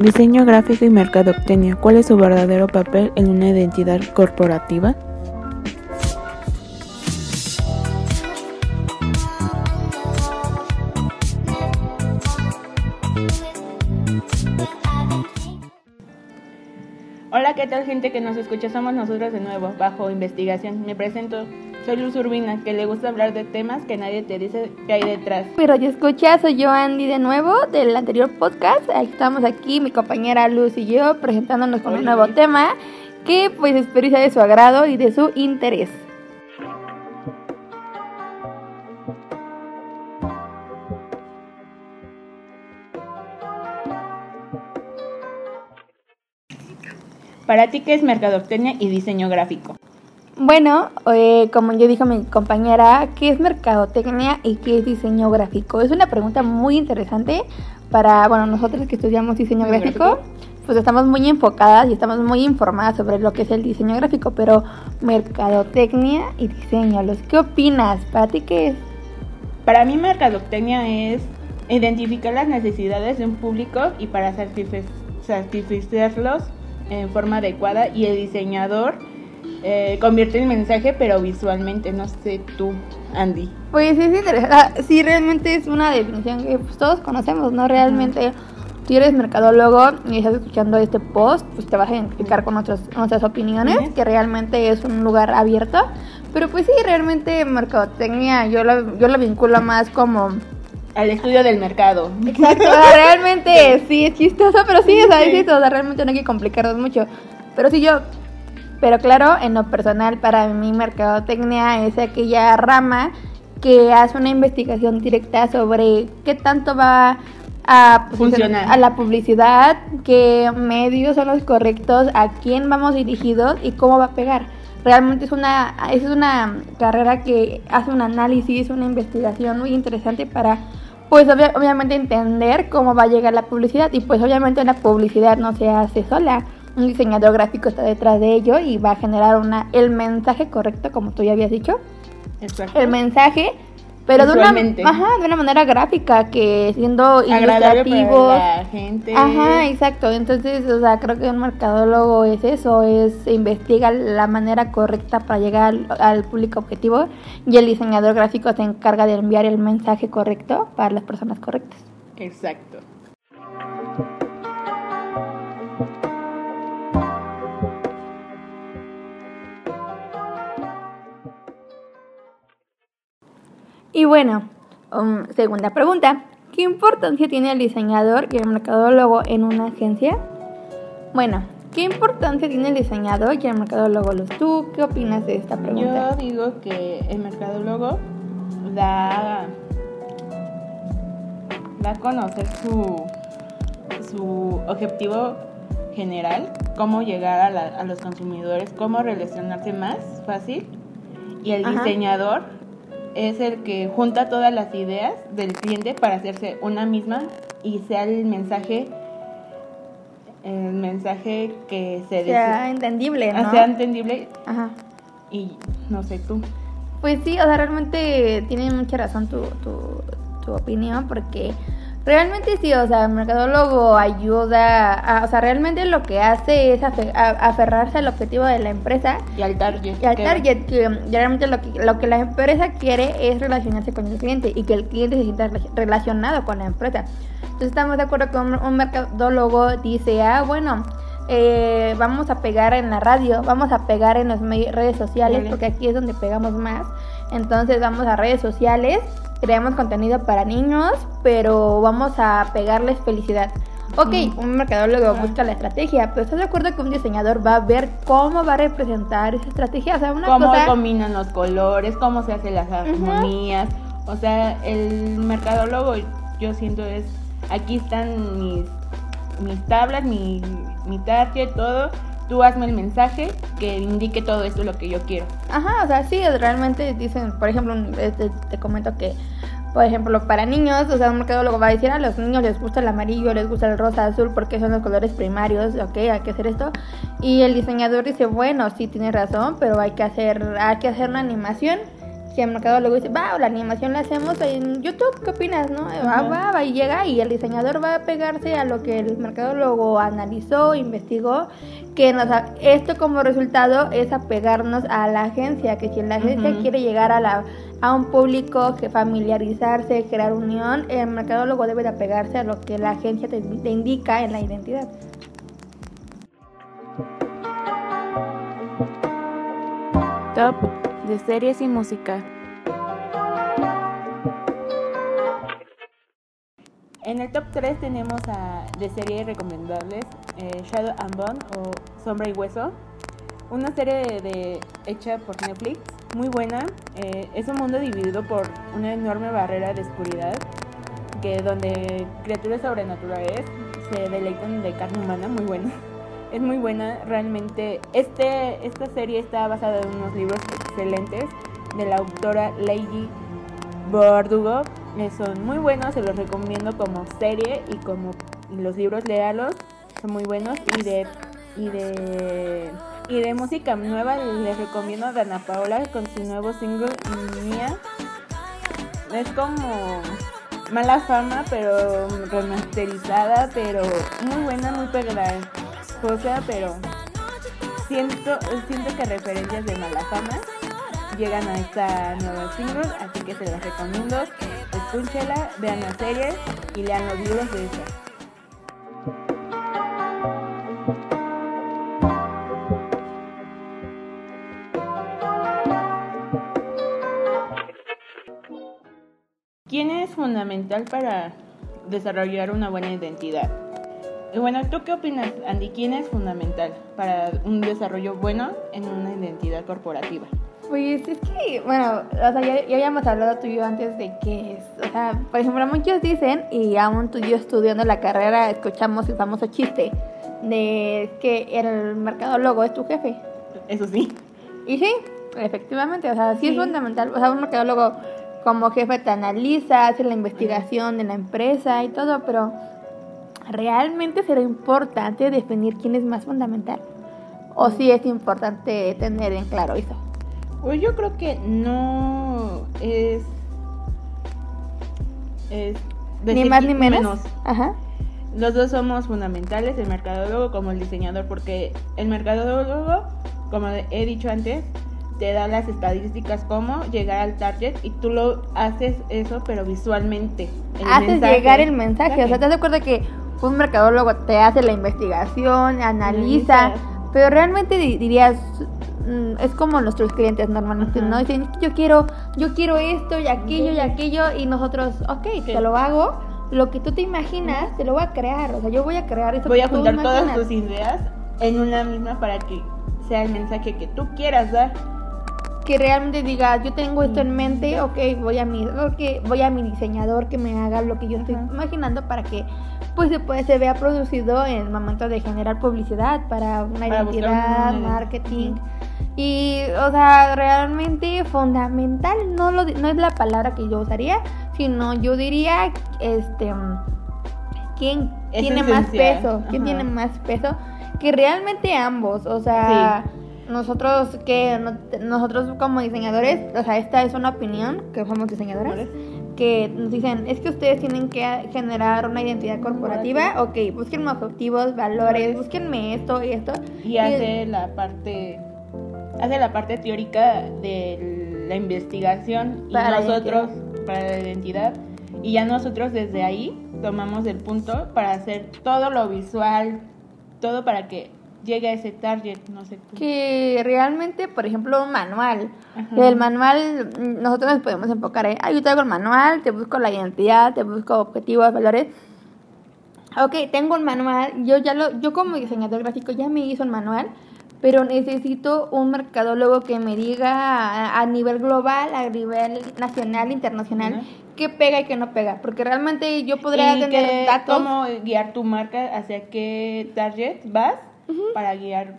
Diseño gráfico y mercadotecnia. ¿Cuál es su verdadero papel en una identidad corporativa? ¿Qué tal gente que nos escucha? Somos nosotros de nuevo, bajo investigación. Me presento, soy Luz Urbina, que le gusta hablar de temas que nadie te dice que hay detrás. Pero yo escucha, soy yo Andy de nuevo, del anterior podcast. Ahí estamos aquí, mi compañera Luz y yo, presentándonos con un nuevo tema que pues espero sea de su agrado y de su interés. Para ti, ¿qué es mercadotecnia y diseño gráfico? Bueno, eh, como yo dijo mi compañera, ¿qué es mercadotecnia y qué es diseño gráfico? Es una pregunta muy interesante para, bueno, nosotros que estudiamos diseño gráfico, pues estamos muy enfocadas y estamos muy informadas sobre lo que es el diseño gráfico, pero mercadotecnia y diseño, ¿los qué opinas? ¿Para ti qué es? Para mí mercadotecnia es identificar las necesidades de un público y para satisfacerlos en forma adecuada y el diseñador eh, convierte el mensaje pero visualmente, no sé tú, Andy. Pues es interesante, sí, realmente es una definición que pues, todos conocemos, ¿no? Realmente, si eres mercadólogo y estás escuchando este post, pues te vas a identificar con nuestras opiniones, que realmente es un lugar abierto. Pero pues sí, realmente mercadotecnia yo lo, yo lo vinculo más como al estudio del mercado. Exacto, realmente sí es chistoso, pero sí, es chistoso, realmente no hay que complicarnos mucho. Pero sí yo, pero claro, en lo personal para mí mercadotecnia es aquella rama que hace una investigación directa sobre qué tanto va a funcionar a la publicidad, qué medios son los correctos, a quién vamos dirigidos y cómo va a pegar. Realmente es una es una carrera que hace un análisis, una investigación muy interesante para pues obviamente entender cómo va a llegar la publicidad y pues obviamente la publicidad no se hace sola. Un diseñador gráfico está detrás de ello y va a generar una el mensaje correcto como tú ya habías dicho. Exacto. El mensaje pero de una, ajá, de una manera gráfica, que siendo ilustrativo. la gente. Ajá, exacto. Entonces, o sea, creo que un mercadólogo es eso, es investiga la manera correcta para llegar al, público objetivo y el diseñador gráfico se encarga de enviar el mensaje correcto para las personas correctas. Exacto. Y bueno, um, segunda pregunta. ¿Qué importancia tiene el diseñador y el mercadólogo en una agencia? Bueno, ¿qué importancia tiene el diseñador y el mercadólogo? ¿Tú qué opinas de esta pregunta? Yo digo que el mercadólogo da, da a conocer su, su objetivo general, cómo llegar a, los consumidores, cómo relacionarse más fácil. Y el diseñador es el que junta todas las ideas del cliente para hacerse una misma y sea el mensaje el mensaje que se sea entendible, ¿no? Sea entendible. Ajá. Y no sé tú. Pues sí, o sea, realmente tiene mucha razón tu, tu, tu opinión porque Realmente sí, o sea, el mercadólogo ayuda, a, o sea, realmente lo que hace es aferrarse al objetivo de la empresa. Y al target. Y al target, que realmente lo que, lo que la empresa quiere es relacionarse con el cliente y que el cliente se sienta relacionado con la empresa. Entonces estamos de acuerdo con un, mercadólogo dice, ah, bueno, eh, vamos a pegar en la radio, vamos a pegar en las redes sociales, porque aquí es donde pegamos más. Entonces vamos a redes sociales creamos contenido para niños, pero vamos a pegarles felicidad. Ok, un mercadólogo busca la estrategia, pero ¿estás de acuerdo que un diseñador va a ver cómo va a representar esa estrategia? O sea, una cómo combinan los colores, cómo se hacen las armonías. O sea, el mercadólogo, yo siento es, aquí están mis, mis tablas, mi, mi target, todo tú hazme el mensaje que indique todo esto lo que yo quiero. Ajá, o sea, sí, realmente dicen, por ejemplo, este, te comento que por ejemplo, para niños, o sea, un mercadólogo va a decir a los niños les gusta el amarillo, les gusta el rosa, azul, porque son los colores primarios, ok, hay que hacer esto. Y el diseñador dice, bueno, sí, tiene razón, pero hay que hacer, hay que hacer una animación. Si el mercadólogo dice, va, la animación la hacemos en YouTube, ¿qué opinas, no? Va, va, va, y llega y el diseñador va a pegarse a lo que el mercadólogo analizó, investigó, que nos, esto como resultado es apegarnos a la agencia, que si la agencia quiere llegar a la a un público que familiarizarse, crear unión, el mercadólogo debe de apegarse a lo que la agencia te, indica en la identidad. Top de series y música. En el top 3 tenemos a, de series recomendables eh, Shadow and Bone o Sombra y Hueso, una serie de, hecha por Netflix muy buena. Eh, es un mundo dividido por una enorme barrera de oscuridad, que donde criaturas sobrenaturales se deleitan de carne humana, muy buena. Es muy buena, realmente. Este, esta serie está basada en unos libros excelentes de la autora Lady Bordugo. Eh, son muy buenos, se los recomiendo como serie y como los libros, léalos, son muy buenos. Y de, y de y de música nueva les recomiendo a Dana Paola con su nuevo single Mía. Es como mala fama, pero remasterizada, pero muy buena, muy pegajosa, pero siento, siento que referencias de mala fama llegan a esta nueva single, así que se las recomiendo. Escúchela, vean la serie y lean los libros de ella. ¿Quién es fundamental para desarrollar una buena identidad? Y bueno, ¿tú qué opinas, Andy? ¿Quién es fundamental para un desarrollo bueno en una identidad corporativa? Pues es que, bueno, o sea, ya, habíamos hablado tú y yo antes de que, o sea, por ejemplo, muchos dicen, y aún tú y yo estudiando la carrera escuchamos el famoso chiste de que el mercadólogo es tu jefe. Eso sí. Y sí, efectivamente, o sea, sí, es fundamental, o sea, un mercadólogo como jefe te analiza, hace la investigación de la empresa y todo, pero ¿realmente será importante definir quién es más fundamental? ¿O sí es importante tener en claro eso? Pues yo creo que no es... ni más ni menos. Ajá. Los dos somos fundamentales, el mercadólogo como el diseñador, porque el mercadólogo, como he dicho antes, te da las estadísticas cómo llegar al target y tú lo haces eso pero visualmente. haces llegar el mensaje. O sea, ¿te das cuenta que un mercadólogo te hace la investigación, analiza, pero realmente dirías mm, es como nuestros clientes normalmente, ¿no? Dicen, yo quiero, yo quiero esto y aquello y aquello y nosotros, ok, te lo hago, lo que tú te imaginas, te lo voy a crear, o sea, yo voy a crear eso. Voy a juntar todas tus ideas en una misma para que sea el mensaje que tú quieras dar. Que realmente diga, yo tengo esto en mente, ok, voy a mi, okay, voy a mi diseñador que me haga lo que yo estoy imaginando para que pues después se vea producido en el momento de generar publicidad para una identidad, marketing. Y, o sea, realmente fundamental, no, lo, no es la palabra que yo usaría, sino yo diría, este, ¿quién tiene más peso? ¿Quién tiene más peso? Que realmente ambos, o sea nosotros que nosotros como diseñadores, o sea, esta es una opinión que somos diseñadores que nos dicen, es que ustedes tienen que generar una identidad corporativa, ok, búsquenme objetivos, valores, búsquenme esto y esto. Y hace la parte hace la parte teórica de la investigación y nosotros para la identidad. Y ya nosotros desde ahí tomamos el punto para hacer todo lo visual, todo para que llega a ese target, no sé Que realmente, por ejemplo, un manual. El manual, nosotros nos podemos enfocar en, ah, yo traigo el manual, te busco la identidad, te busco objetivos, valores. Ok, tengo un manual, yo ya lo, yo como diseñador gráfico ya me hizo un manual, pero necesito un mercadólogo que me diga a, nivel global, a nivel nacional, internacional, qué pega y qué no pega, porque realmente yo podría tener datos. ¿Cómo guiar tu marca hacia qué target vas? Para guiar.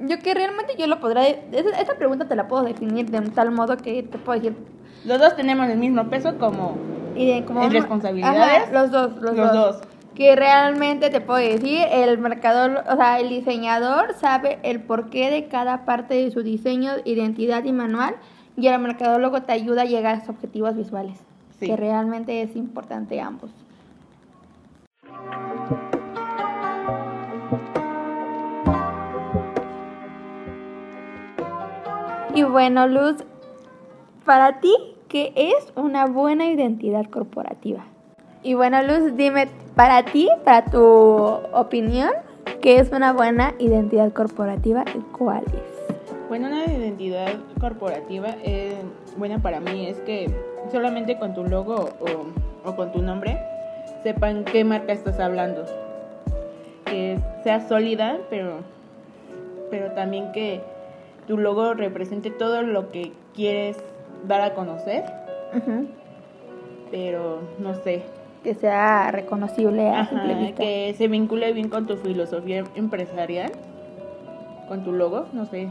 Yo que realmente yo lo podré... Esta pregunta te la puedo definir de tal modo que te puedo decir... Los dos tenemos el mismo peso como y como ¿En responsabilidades? los dos, los, Los dos. dos. Que realmente te puedo decir, el marcador, o sea, el diseñador sabe el porqué de cada parte de su diseño, identidad y manual, y el mercadólogo te ayuda a llegar a sus objetivos visuales, Sí. que realmente es importante ambos. Y bueno, Luz, para ti, ¿qué es una buena identidad corporativa? Y bueno, Luz, dime, para ti, para tu opinión, ¿qué es una buena identidad corporativa y cuál es? Bueno, una identidad corporativa eh, buena para mí es que solamente con tu logo o, o con tu nombre sepan qué marca estás hablando. Que sea sólida, pero, pero también que tu logo represente todo lo que quieres dar a conocer, pero no sé, Que sea reconocible a simple Ajá, vista. que se vincule bien con tu filosofía empresarial, con tu logo, no sé.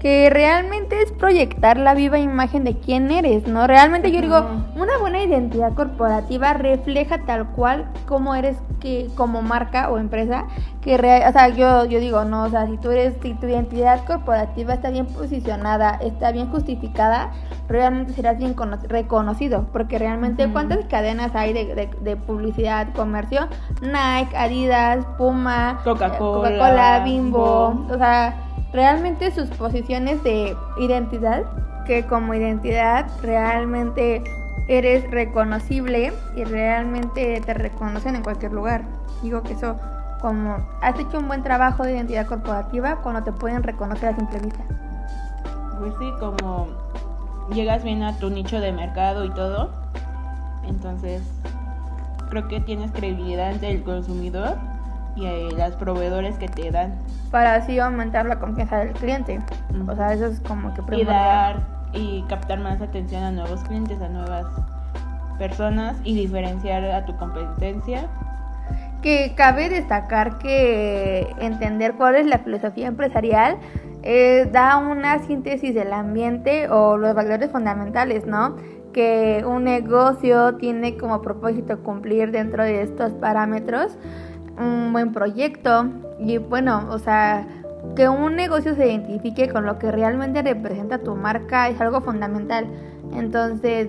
Que realmente es proyectar la viva imagen de quién eres, ¿no? Realmente yo digo, una buena identidad corporativa refleja tal cual cómo eres que como marca o empresa, que o sea, yo yo digo, no, o sea, si tú eres si tu identidad corporativa está bien posicionada, está bien justificada, realmente serás bien cono- reconocido, porque realmente cuántas cadenas hay de, de- de publicidad, comercio, Nike, Adidas, Puma, Coca-Cola, Bimbo, Bimbo. o sea, realmente sus posiciones de identidad, que como identidad realmente eres reconocible y realmente te reconocen en cualquier lugar. Digo que eso, como has hecho un buen trabajo de identidad corporativa cuando te pueden reconocer a simple vista. Pues sí, como llegas bien a tu nicho de mercado y todo, entonces creo que tienes credibilidad ante el consumidor y a los proveedores que te dan Para así aumentar la confianza del cliente. O sea, eso es como que y primordial. dar y captar más atención a nuevos clientes, a nuevas personas y diferenciar a tu competencia. Que cabe destacar que entender cuál es la filosofía empresarial eh, da una síntesis del ambiente o los valores fundamentales, ¿no? Que un negocio tiene como propósito cumplir dentro de estos parámetros un buen proyecto. Y bueno, o sea, que un negocio se identifique con lo que realmente representa tu marca es algo fundamental. Entonces,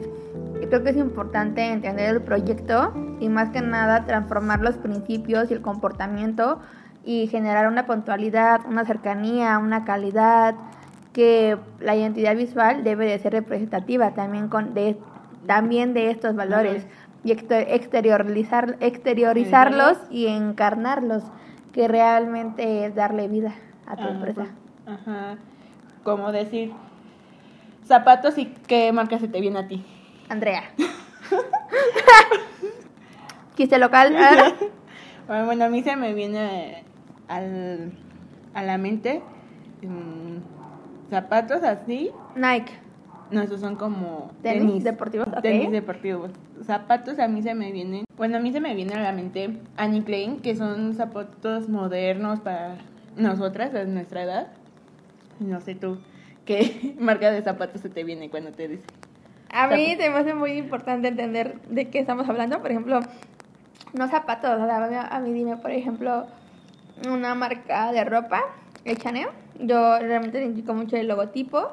creo que es importante entender el proyecto y más que nada transformar los principios y el comportamiento y generar una puntualidad, una cercanía, una calidad que la identidad visual debe de ser representativa también con de también de estos valores y exter- exteriorizar exteriorizarlos y encarnarlos que realmente es darle vida a tu Ajá, empresa. Ajá. Como decir zapatos y qué marca se te viene a ti. Andrea. Chiste local. Bueno, bueno, a mí se me viene al, a la mente mm, zapatos así. Nike. No, esos son como Tenis deportivos, ok. Tenis deportivos. Zapatos a mí se me vienen. Bueno, a mí se me viene a la mente Annie Klein, que son zapatos modernos para nosotras, a nuestra edad. No sé tú, ¿qué marca de zapatos se te viene cuando te dice? A mí se me hace muy importante entender de qué estamos hablando. Por ejemplo, no zapatos. a mí dime, por ejemplo, una marca de ropa, el Chanel. Yo realmente identifico mucho el logotipo.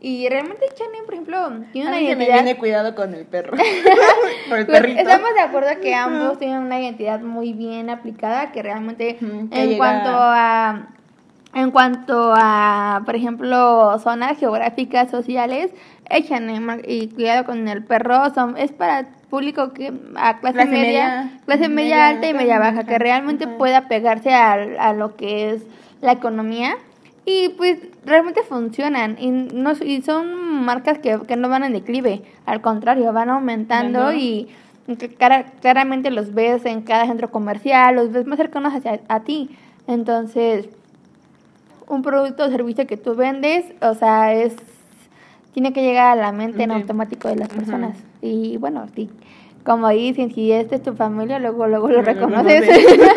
Y realmente Chanel, por ejemplo, tiene A una mí se me identidad... viene cuidado con el perro. El Pues, perrito. estamos de acuerdo que ambos tienen una identidad muy bien aplicada, que realmente que en llega- cuanto a en cuanto a, por ejemplo, zonas geográficas sociales, echan y cuidado con el perro, son, es para público que a clase, Clase media, media, clase media, media alta y media baja, que realmente pueda pegarse a, a lo que es la economía y pues realmente funcionan y, no, y son marcas que, que no van en declive, al contrario, van aumentando Ajá. y cara- claramente los ves en cada centro comercial, los ves más cercanos hacia a ti. Entonces, un producto o servicio que tú vendes, o sea, es tiene que llegar a la mente en automático de las personas. Y bueno, sí, como dicen, si este es tu familia, luego luego lo reconoces.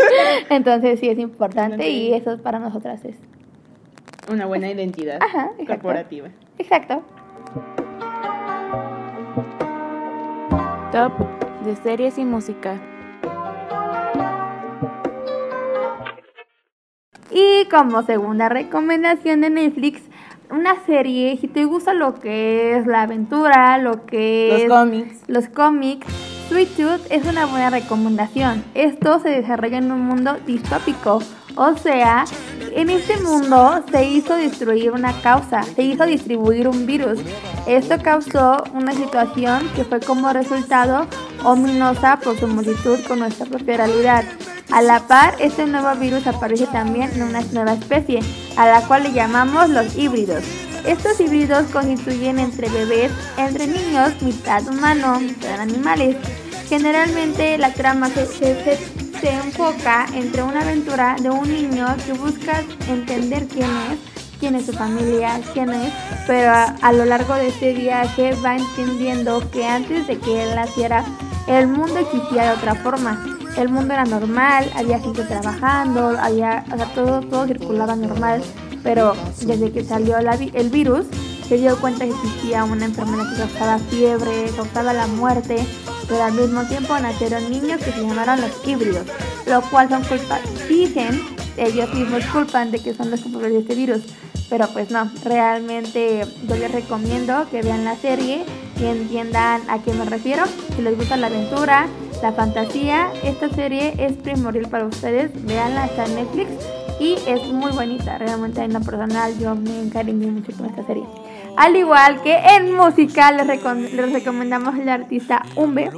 Entonces sí es importante y eso para nosotras es. Una buena identidad Ajá, exacto. corporativa. Exacto. Top de series y música. Y como segunda recomendación de Netflix, una serie, si te gusta lo que es la aventura, lo que Los es cómics. los cómics, Sweet Tooth es una buena recomendación. Esto se desarrolla en un mundo distópico, o sea, en este mundo se hizo destruir una causa, se hizo distribuir un virus. Esto causó una situación que fue como resultado ominosa por su multitud con nuestra propia realidad. A la par, este nuevo virus aparece también en una nueva especie, a la cual le llamamos los híbridos. Estos híbridos constituyen entre bebés, entre niños, mitad humano, mitad animales. Generalmente la trama se, se- se- se enfoca entre una aventura de un niño que busca entender quién es, quién es su familia, quién es, pero a, lo largo de este viaje va entendiendo que antes de que él naciera, el mundo existía de otra forma. El mundo era normal, había gente trabajando, había, o sea, todo, todo circulaba normal, pero desde que salió el virus, se dio cuenta que existía una enfermedad que causaba fiebre, causaba la muerte, pero al mismo tiempo nacieron niños que se llamaron los híbridos, lo cual son culpa, dicen, ellos mismos culpan de que son los culpables de este virus, pero pues no, realmente yo les recomiendo que vean la serie y entiendan a qué me refiero, si les gusta la aventura, la fantasía, esta serie es primordial para ustedes, veanla, en Netflix y es muy bonita, realmente en lo personal yo me encariñé mucho con esta serie. Al igual que en música les, les recomendamos el artista Umbe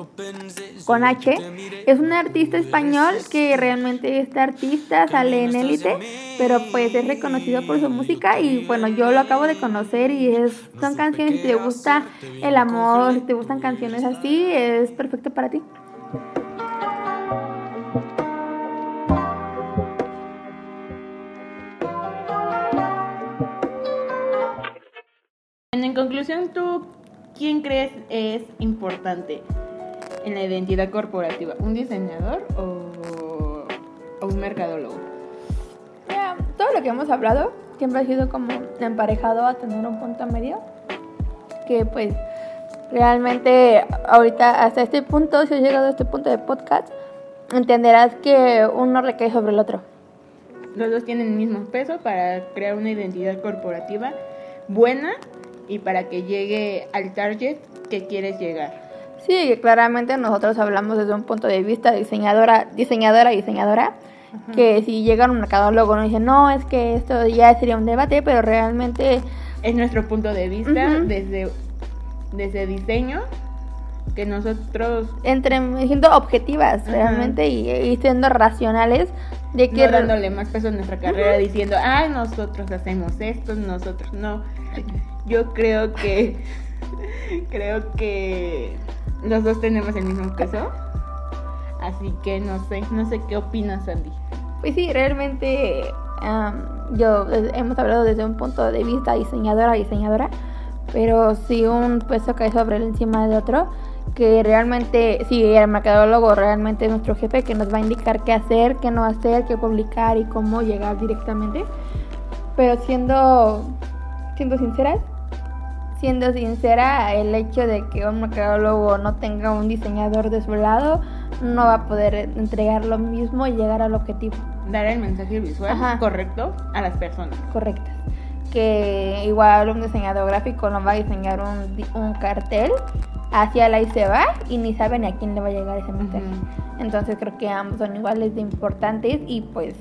con H. Es un artista español que realmente este artista sale en élite, pero pues es reconocido por su música y bueno, yo lo acabo de conocer y es, son canciones, si te gusta el amor, si te gustan canciones así, es perfecto para ti. Conclusión, ¿tú quién crees es importante en la identidad corporativa? ¿Un diseñador o, o un mercadólogo? Mira, todo lo que hemos hablado siempre ha sido como emparejado a tener un punto medio. Que pues realmente ahorita hasta este punto, si has llegado a este punto de podcast, entenderás que uno recae sobre el otro. Los dos tienen el mismo peso para crear una identidad corporativa buena y para que llegue al target que quieres llegar. Sí, claramente nosotros hablamos desde un punto de vista diseñadora, diseñadora, diseñadora. Que si llega un mercadólogo nos dice, no, es que esto ya sería un debate, pero realmente Es nuestro punto de vista desde, desde diseño que nosotros entre siendo objetivas Ajá. realmente y, y siendo racionales de que no dándole más peso a nuestra carrera diciendo, ay, nosotros hacemos esto, nosotros no. Yo creo que creo que los dos tenemos el mismo peso. Así que no sé, no sé qué opinas, Andy. Pues sí, realmente yo eh, hemos hablado desde un punto de vista diseñadora diseñadora, pero sí un peso cae sobre el encima de otro, que realmente, sí, el mercadólogo realmente es nuestro jefe que nos va a indicar qué hacer, qué no hacer, qué publicar y cómo llegar directamente. Pero siendo, siendo sinceras, siendo sincera, el hecho de que un mercadólogo no tenga un diseñador de su lado no va a poder entregar lo mismo y llegar al objetivo Dar el mensaje visual Ajá. correcto a las personas. correctas. Que igual un diseñador gráfico no va a diseñar un, un cartel hacia la y se va y ni sabe ni a quién le va a llegar ese mensaje. Ujú. Entonces creo que ambos son iguales de importantes y pues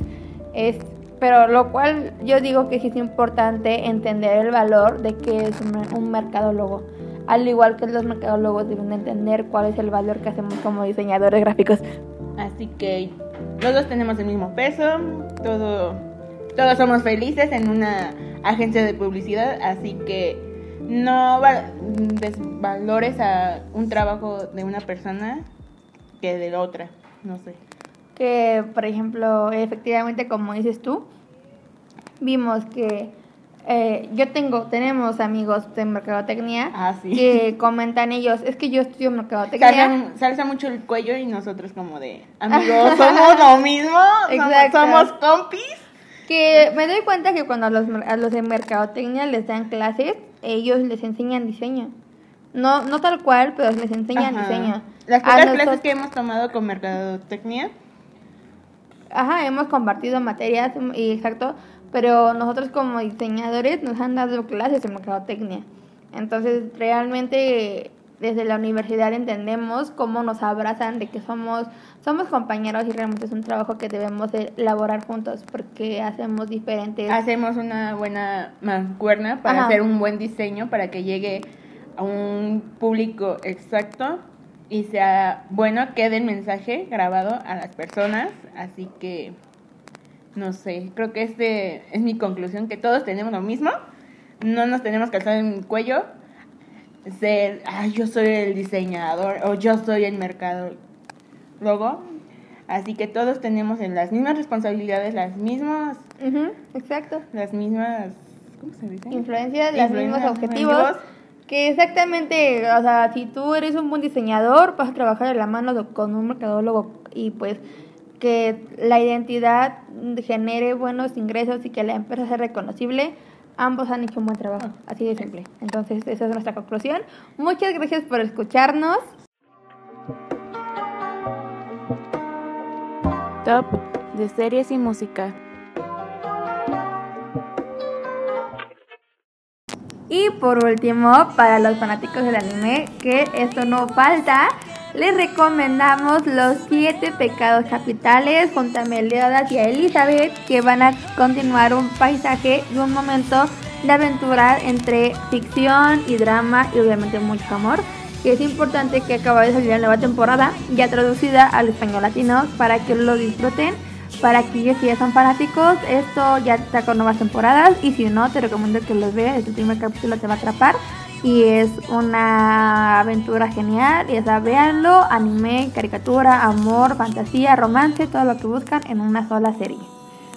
es, pero lo cual yo digo que sí es importante entender el valor de que es un, un mercadólogo. Al igual que los mercadólogos deben de entender cuál es el valor que hacemos como diseñadores gráficos. Así que los dos tenemos el mismo peso, todo, todos somos felices en una agencia de publicidad, así que no va- desvalores a un trabajo de una persona que de la otra, no sé. que por ejemplo efectivamente como dices tú vimos que eh, yo tengo tenemos amigos de mercadotecnia Ah, sí. que comentan ellos es que yo estudio mercadotecnia Salsa, salsa mucho el cuello y nosotros como de amigos, somos lo mismo, somos, compis. que me doy cuenta que cuando a los, a los de mercadotecnia les dan clases ellos les enseñan diseño no no tal cual pero les enseñan Ajá. diseño Las pocas clases que hemos tomado con mercadotecnia. Ajá, hemos compartido materias, y exacto, pero nosotros como diseñadores nos han dado clases de mercadotecnia. Entonces, realmente desde la universidad entendemos cómo nos abrazan, de que somos, somos compañeros y realmente es un trabajo que debemos de elaborar juntos porque hacemos diferentes... Hacemos una buena mancuerna para hacer un buen diseño, para que llegue a un público exacto y sea bueno, quede el mensaje grabado a las personas. Así que, no sé, creo que este es mi conclusión, que todos tenemos lo mismo, no nos tenemos que alzar en el cuello, ser, ay, yo soy el diseñador o yo soy el mercado luego Así que todos tenemos las mismas responsabilidades, las mismas... exacto. Las mismas... ¿Cómo se dice? Influencias, los mismos objetivos. Que exactamente, o sea, si tú eres un buen diseñador, vas a trabajar de la mano con un mercadólogo y pues que la identidad genere buenos ingresos y que la empresa sea reconocible, ambos han hecho un buen trabajo, así de simple. Entonces, esa es nuestra conclusión. Muchas gracias por escucharnos. Top de series y música. Y por último, para los fanáticos del anime, que esto no falta, les recomendamos los siete pecados capitales junto a Meliodas y a Elizabeth, que van a continuar un paisaje y un momento de aventura entre ficción y drama y obviamente mucho amor. Que es importante que acaba de salir la nueva temporada, ya traducida al español latino, para que lo disfruten para aquellos que ya son fanáticos, esto ya está con nuevas temporadas y si no, te recomiendo que los veas. El primer capítulo te va a atrapar y es una aventura genial. Ya sea, véanlo, anime, caricatura, amor, fantasía, romance, todo lo que buscan en una sola serie.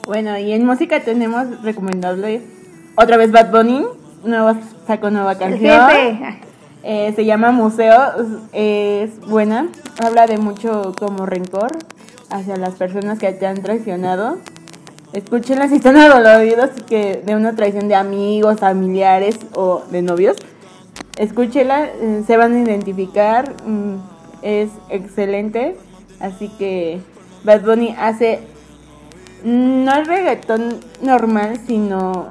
Bueno, y en música tenemos recomendable otra vez Bad Bunny, nueva, sacó nueva canción. Eh, se llama Museo, es buena, habla de mucho como rencor, hacia las personas que te han traicionado. Escúchenla si están adoloridos que de una traición de amigos, familiares o de novios. Escúchela, eh, se van a identificar, mm, es excelente. Así que Bad Bunny hace no el reggaetón normal, sino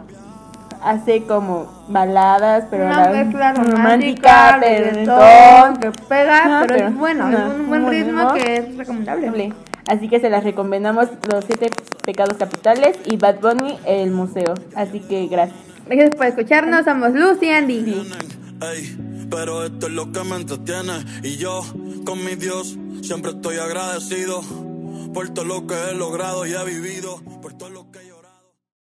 hace como baladas, pero una mezcla romántica, reggaetón, que pega, pero, es bueno, es un buen ritmo que es recomendable. Así que se las recomendamos los siete pecados capitales y Bad Bunny el museo. Así que gracias. Gracias por escucharnos, somos Lucy y Andy. Pero esto es lo que me entretiene. Y yo con mi Dios siempre estoy agradecido por todo lo que he logrado y he vivido, por todo lo